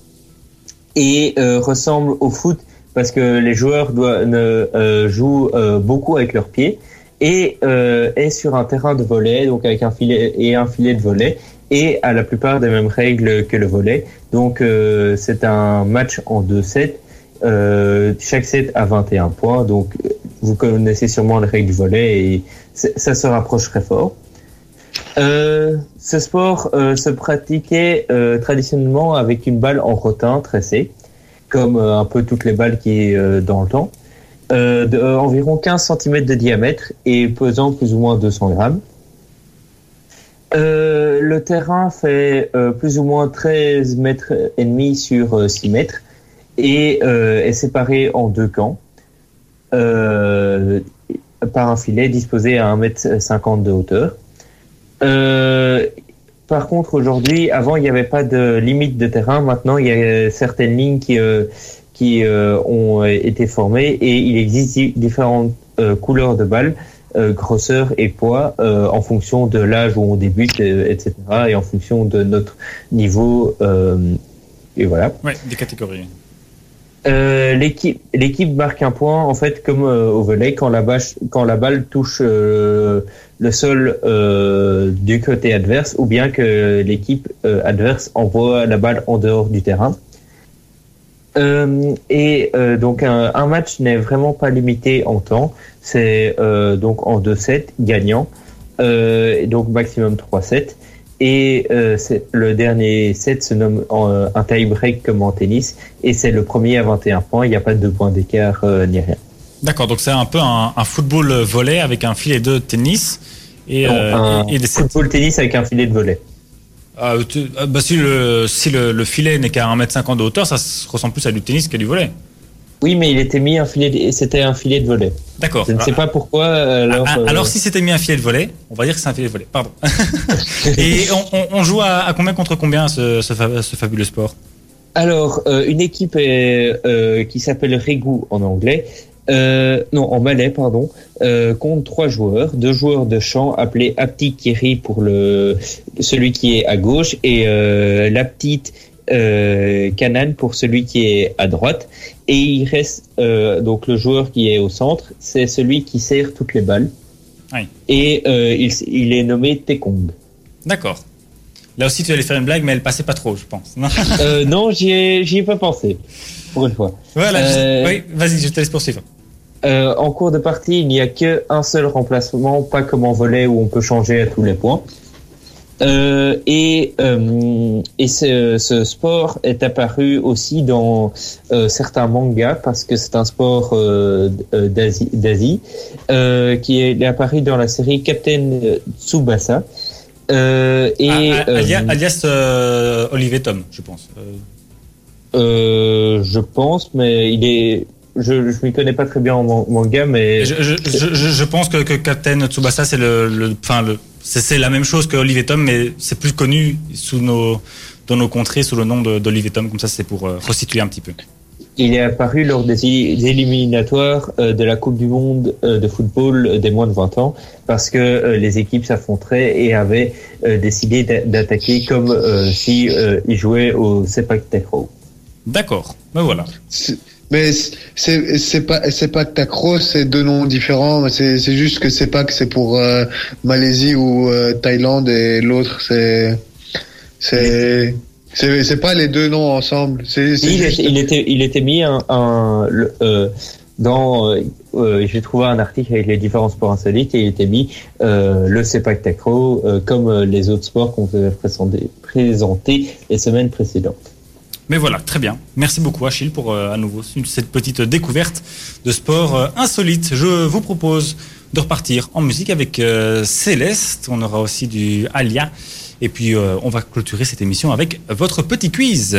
et ressemble au foot parce que les joueurs doivent, jouent beaucoup avec leurs pieds et est sur un terrain de volet, donc avec un filet et un filet de volet et à la plupart des mêmes règles que le volet. Donc euh, c'est un match en deux sets. Euh, chaque set a 21 points. Donc vous connaissez sûrement les règles du volet et ça se rapproche très fort. Euh, ce sport se pratiquait traditionnellement avec une balle en rotin tressée, comme un peu toutes les balles qui dans le temps, de environ 15 cm de diamètre et pesant plus ou moins 200 grammes. Euh, le terrain fait euh, plus ou moins 13 mètres et demi sur 6 euh, mètres et est séparé en deux camps par un filet disposé à 1 mètre 50 de hauteur. par contre, aujourd'hui, avant, il n'y avait pas de limite de terrain. Maintenant, il y a certaines lignes qui, qui ont été formées et il existe différentes couleurs de balles euh, grosseur et poids euh, en fonction de l'âge où on débute, euh, etc. Et en fonction de notre niveau. et voilà. Ouais, des catégories. l'équipe l'équipe marque un point en fait comme au volet quand la balle quand la balle touche le sol du côté adverse ou bien que l'équipe adverse envoie la balle en dehors du terrain euh, et euh, donc un, un match n'est vraiment pas limité en temps, c'est euh, donc en deux sets gagnant, donc maximum trois sets. Et le dernier set se nomme un tie-break comme en tennis, et c'est le premier à 21 points, il n'y a pas de points d'écart ni rien. D'accord, donc c'est un peu un, un, football volet avec un filet de tennis et, un et des football tennis avec un filet de volet. Ah, bah, si le, si le, filet n'est qu'à 1m50 de hauteur, ça ressemble plus à du tennis qu'à du volet. Oui, mais il était mis un filet, c'était un filet de volet. D'accord. Je ne sais pas pourquoi. Alors, Ah, euh, alors si c'était mis un filet de volet, on va dire que c'est un filet de volet. Pardon. (laughs) Et on, on- on joue à, à combien contre combien ce, ce, fa- ce fabuleux sport? Alors, euh, une équipe est, euh, qui s'appelle Régou en anglais, euh, non, en malais, pardon, euh, compte trois joueurs, deux joueurs de champ appelés Apti Kiri pour le celui qui est à gauche et euh, la petite euh, Canan pour celui qui est à droite. Et il reste euh, donc le joueur qui est au centre, c'est celui qui sert toutes les balles. Oui. Et euh, il, il est nommé Tekong. D'accord. Là aussi, tu allais faire une blague, mais elle passait pas trop, je pense. Non? Euh, (laughs) non, j'y ai, pas pensé. Pour une fois. voilà. Oui, vas-y, je te laisse poursuivre. En cours de partie, il n'y a qu'un seul remplacement, pas comme en volet où on peut changer à tous les points. Euh, et euh, et ce, ce sport est apparu aussi dans euh, certains mangas parce que c'est un sport d'Asie, qui est, apparu dans la série Captain Tsubasa. Et Ah, alia- alias euh, Olivier Tom, je pense. Je pense, mais il est, je je m'y connais pas très bien en man- manga, mais je, je, je, je- je pense que, que Captain Tsubasa, c'est le, le, enfin le, c'est la même chose que Olivier Tom, mais c'est plus connu sous nos, dans nos contrées sous le nom d'Olivier Tom. Comme ça, c'est pour euh, resituer un petit peu. Il est apparu lors des éliminatoires euh, de la Coupe du Monde euh, de football des moins de 20 ans parce que euh, les équipes s'affronteraient et avaient euh, décidé d'a- d'attaquer comme euh, si euh, ils jouaient au Sepak Takraw. D'accord. Ben voilà. Mais c'est c'est pas c'est pas que Takro, c'est deux noms différents. C'est c'est juste que c'est pas que c'est pour euh, Malaisie ou euh, Thaïlande et l'autre c'est c'est c'est c'est pas les deux noms ensemble. C'est c'est Il, juste- était- il était il était mis un, un le- euh, dans euh, j'ai trouvé un article avec les différents sports insolites et il était mis euh, le Sepak euh, comme les autres sports qu'on vous avait présenté présenté les semaines précédentes. Mais voilà, très bien. Merci beaucoup Achille pour euh, à nouveau cette petite découverte de sport euh, insolite. Je vous propose de repartir en musique avec euh, Céleste. On aura aussi du Alia. Et puis euh, on va clôturer cette émission avec votre petit quiz.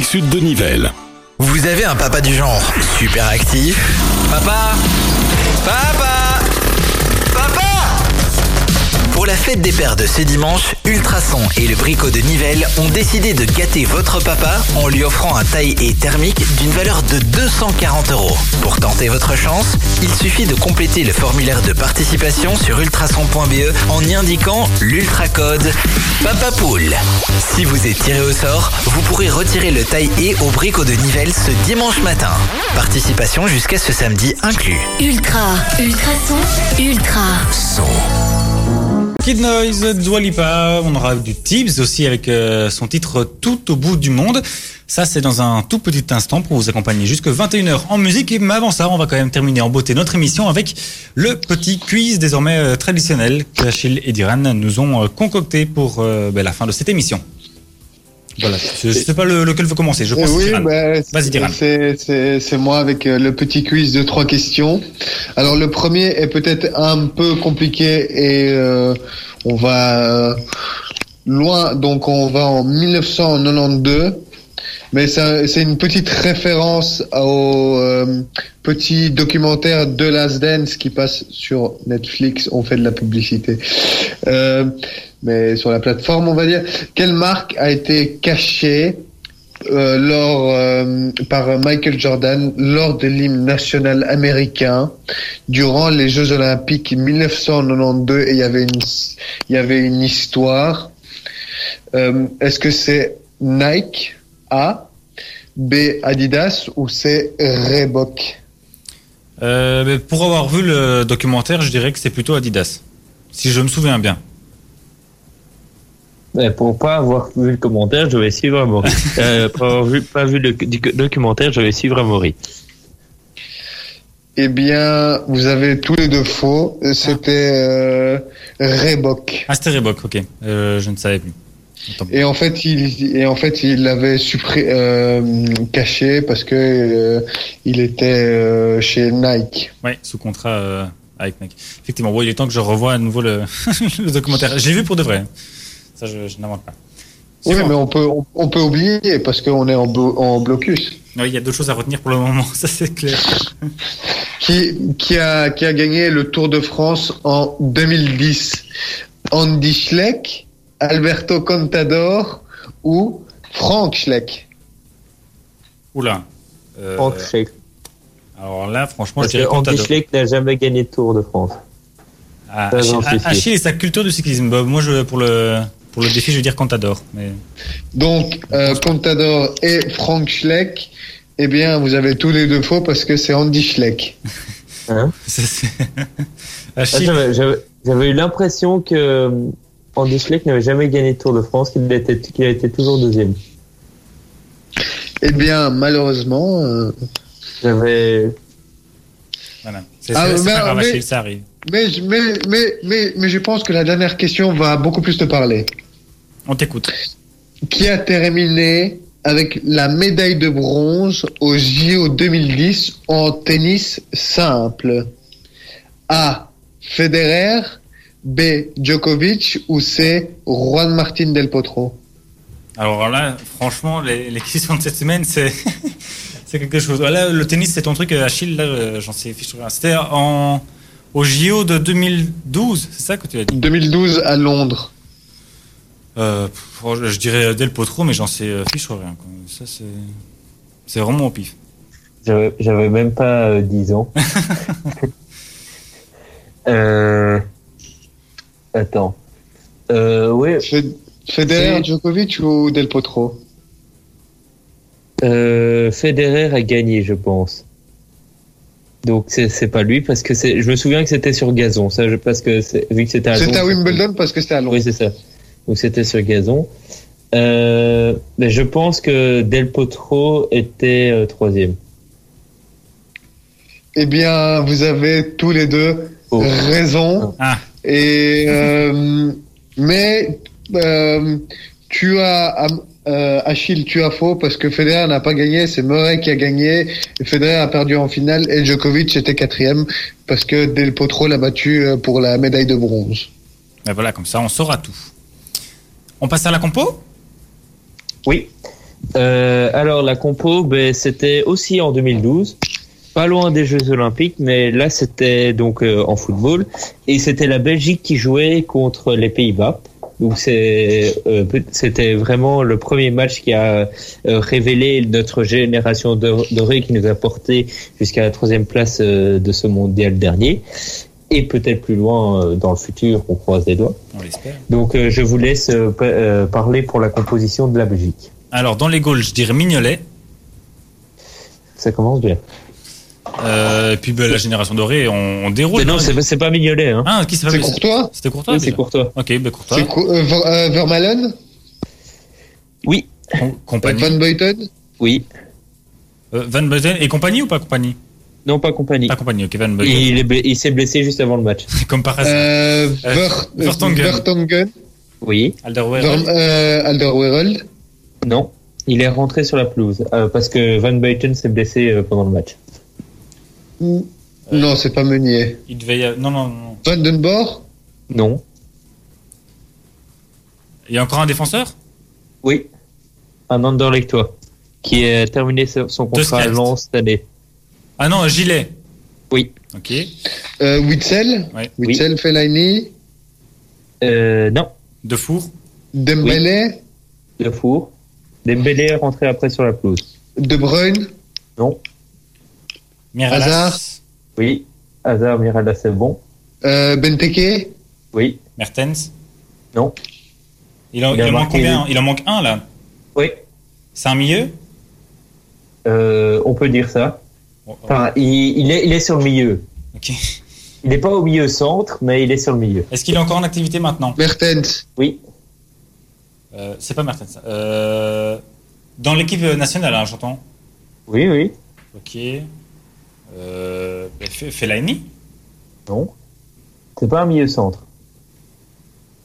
sud de Nivelles. Vous avez un papa du genre super actif. Papa Papa. Papa Pour la fête des pères de ce dimanche, Ultrason et le Bricot de Nivelles ont décidé de gâter votre papa en lui offrant un taille et thermique d'une valeur de 240 euros. Pour tenter votre chance, il suffit de compléter le formulaire de participation sur ultrason.be en y indiquant l'ultracode Papa Poule. Si vous êtes tiré au sort, vous pourrez retirer le taille et au Bricot de Nivelles ce dimanche matin. Participation jusqu'à ce samedi inclus. Ultra, ultra son, ultra. Kid Noise, Dua Lipa, on aura du Tibbs aussi avec euh, son titre Tout au bout du monde. Ça, c'est dans un tout petit instant pour vous accompagner jusque 21h en musique. Mais avant ça, on va quand même terminer en beauté notre émission avec le petit quiz désormais euh, traditionnel que Achille et Diran nous ont euh, concocté pour ben, la fin de cette émission. Voilà, je ne sais pas le- lequel veut commencer, je pense que oui, Diran. bah, c'est c'est moi avec euh, le petit quiz de trois questions. Alors le premier est peut-être un peu compliqué et euh, on va euh, loin, donc on va en 1992. Mais c'est c'est une petite référence au euh, petit documentaire de Last Dance qui passe sur Netflix. On fait de la publicité. Euh, mais sur la plateforme, on va dire. Quelle marque a été cachée euh, lors, euh, par Michael Jordan lors de l'hymne national américain durant les Jeux Olympiques 1992 et il y avait une, il y avait une histoire. Euh, Est-ce que c'est Nike A, B Adidas ou c'est Reebok? Pour avoir vu le documentaire, je dirais que c'est plutôt Adidas. Si je me souviens bien. Mais pour pas avoir vu le commentaire, je vais suivre Amaury. (laughs) euh, pour avoir vu, pas vu le du- documentaire, je vais suivre Amaury. Eh bien, vous avez tous les deux faux. C'était euh, Reebok. Ah, c'était Reebok, ok. Euh, je ne savais plus. Attends. Et en fait, il et en fait, il l'avait suppré- euh, caché parce que euh, il était euh, chez Nike. Ouais, sous contrat euh, avec Nike. Effectivement, bon, il est temps que je revoie à nouveau le, (laughs) le documentaire. J'ai vu pour de vrai. Ça, je, je n'invente pas. Oui, mais on peut on, on peut oublier parce qu'on est en, blo- en blocus. Oui, il y a d'autres choses à retenir pour le moment, (laughs) ça c'est clair. (laughs) Qui qui a qui a gagné le Tour de France en 2010 Andy Schleck, Alberto Contador ou Frank Schleck? Oula. Euh, Franck Schleck. alors là, franchement, Parce je dirais que Andy Contador. Schleck n'a jamais gagné de Tour de France. Ah. Achille et sa culture du cyclisme. Bah, moi, je, pour, le, pour le défi, je vais dire Contador. Mais... Donc euh, Contador et Frank Schleck. Eh bien, vous avez tous les deux faux parce que c'est Andy Schleck. Hein (laughs) (laughs) Ah, J'avais eu l'impression que euh, Andy Schleck n'avait jamais gagné de Tour de France, qu'il était, été toujours deuxième. Eh bien, malheureusement, euh, voilà. J'avais C'est Ah, c'est- c'est mais- pas grave, mais- Achille, ça arrive. mais, mais, mais, mais, mais je pense que la dernière question va beaucoup plus te parler. On t'écoute. Qui a terminé avec la médaille de bronze au JO 2010 en tennis simple? A. Federer, B. Djokovic ou C. Juan Martin Del Potro? Alors là, franchement, les, les questions de cette semaine, c'est (laughs) c'est quelque chose. Là, le tennis, c'est ton truc, euh, Achille. Là, euh, j'en sais rien. C'était en au JO de 2012, c'est ça que tu as dit? 2012 à Londres. Euh, je, dirais Del Potro, mais j'en sais euh, fiche rien. quoi. Ça, c'est c'est vraiment au pif. j'avais- j'avais même pas euh, 10 ans. (laughs) euh... Attends. Euh, ouais, Federer, Djokovic ou Del Potro euh, Federer a gagné, je pense. Donc c'est c'est pas lui parce que c'est. Je me souviens que c'était sur gazon. Ça, je, parce que c'est- vu que c'était à C'était à Wimbledon parce que c'était à Londres. Oui, c'est ça. Donc c'était sur gazon. Euh, mais je pense que Del Potro était euh, troisième. Eh bien, vous avez tous les deux Oh. raison. Ah, Et euh, mais euh, tu as euh, Achille, tu as faux parce que Federer n'a pas gagné, c'est Murray qui a gagné. Et Federer a perdu en finale et Djokovic était quatrième parce que Del Potro l'a battu pour la médaille de bronze. ben voilà, comme ça, on saura tout. On passe à la compo? Oui. Euh, alors la compo, ben, c'était aussi en 2012, pas loin des Jeux Olympiques, mais là c'était donc euh, en football et c'était la Belgique qui jouait contre les Pays-Bas. Donc euh, c'était vraiment le premier match qui a révélé notre génération dor- dorée qui nous a porté jusqu'à la troisième place de ce mondial dernier et peut-être plus loin euh, dans le futur, on croise les doigts. On l'espère. Donc euh, je vous laisse euh, pa- euh, parler pour la composition de la Belgique. Alors, dans les goals, je dirais Mignolet. Ça commence bien. Euh, et puis ben, la génération dorée, on, on déroule. Mais non, hein. c'est pas- Mignolet. Hein. Ah, qui C'est Courtois? C'était Courtois Oui, c'est Courtois. Ok, ben Courtois. C'est Co- euh, Ver- euh, Vermaelen? Oui, Com- compagnie. Van Buiten? Oui. Euh, Van Buiten et compagnie ou pas compagnie? Non, pas compagnie. Pas compagnie, ok, Van. Il, s'est blessé juste avant le match. (laughs) Comme par hasard. euh, Euh, Vertonghen. Vertonghen Oui. Alderweireld. Euh, Alderweireld Non. Il est rentré sur la pelouse euh, parce que Van Buiten s'est blessé euh, pendant le match. Non, c'est pas Meunier. Il devait y avoir... Non, non, non. Van den Boer Non. Il y a encore un défenseur? Oui. Un Anderlechtois qui a terminé son son contrat à. Lens cette année. Ah non, Gilet. Oui. Ok. euh, Witzel Ouais. Witzel, Fellaini Euh, non. De Four. Dembélé De Four. Dembélé est rentré après sur la pelouse. De Bruyne Non. Miralas. Hazard. Oui. Hazard, Miranda, c'est bon. euh, Benteke Oui. Mertens. Non. Il, en, Il a il en manque combien Il en manque un là. Oui. C'est un milieu Euh, on peut dire ça. Enfin, il, il est, il est sur le milieu. Ok. Il n'est pas au milieu centre, mais il est sur le milieu. Est-ce qu'il est encore en activité maintenant? Mertens Oui. Euh, c'est pas Mertens. Euh, dans l'équipe nationale, hein, j'entends. Oui, oui. Ok. Euh, Fe- Fellaini? Non. C'est pas un milieu centre.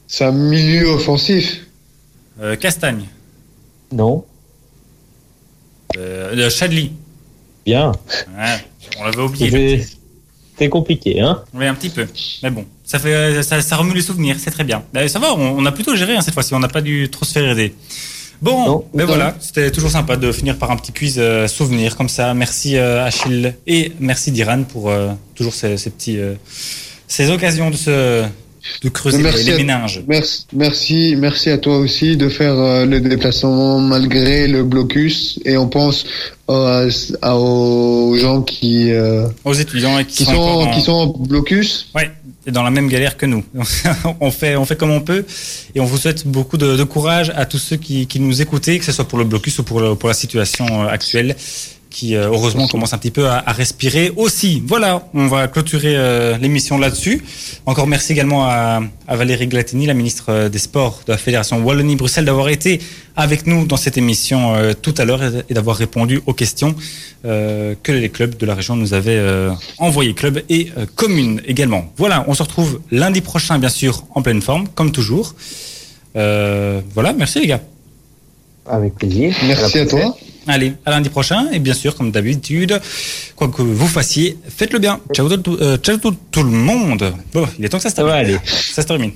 C'est un milieu offensif. Euh, Castagne? Non. euh, Chadli? Bien. Ouais, On l'avait oublié. C'est compliqué, hein Oui, un petit peu. Mais bon, ça fait, ça, ça remue les souvenirs, c'est très bien. Euh, Ça va, on, on a plutôt géré hein, cette fois-ci, on n'a pas dû trop se faire aider. Bon, Non, ben voilà, c'était toujours sympa de finir par un petit quiz euh, souvenir comme ça. Merci euh, Achille et merci Diran pour euh, toujours ces, ces petits, euh, ces occasions de se, de creuser Merci les à- méninges. Merci, merci, merci à toi aussi de faire euh, le déplacement malgré le blocus. Et on pense euh, à- aux gens qui, euh, Aux étudiants et qui, qui, sont, en- qui sont en blocus. Ouais, et dans la même galère que nous. (laughs) on fait, on fait comme on peut, et on vous souhaite beaucoup de, de courage à tous ceux qui, qui nous écoutaient, que ce soit pour le blocus ou pour, le- pour la situation euh, actuelle, qui euh, heureusement commence un petit peu à, à respirer aussi. Voilà, on va clôturer euh, l'émission là-dessus. Encore merci également à, à Valérie Glatini, la ministre euh, des Sports de la Fédération Wallonie-Bruxelles, d'avoir été avec nous dans cette émission euh, tout à l'heure et- et d'avoir répondu aux questions euh, que les clubs de la région nous avaient euh, envoyées, clubs et euh, communes également. Voilà, on se retrouve lundi prochain, bien sûr, en pleine forme, comme toujours. Euh, voilà, merci les gars. Avec plaisir. Merci à toi. Allez, à lundi prochain, et bien sûr, comme d'habitude, quoi que vous fassiez, faites le bien. Ciao, tout, euh, ciao tout, tout le monde. Bon, il est temps que se. Ça se termine.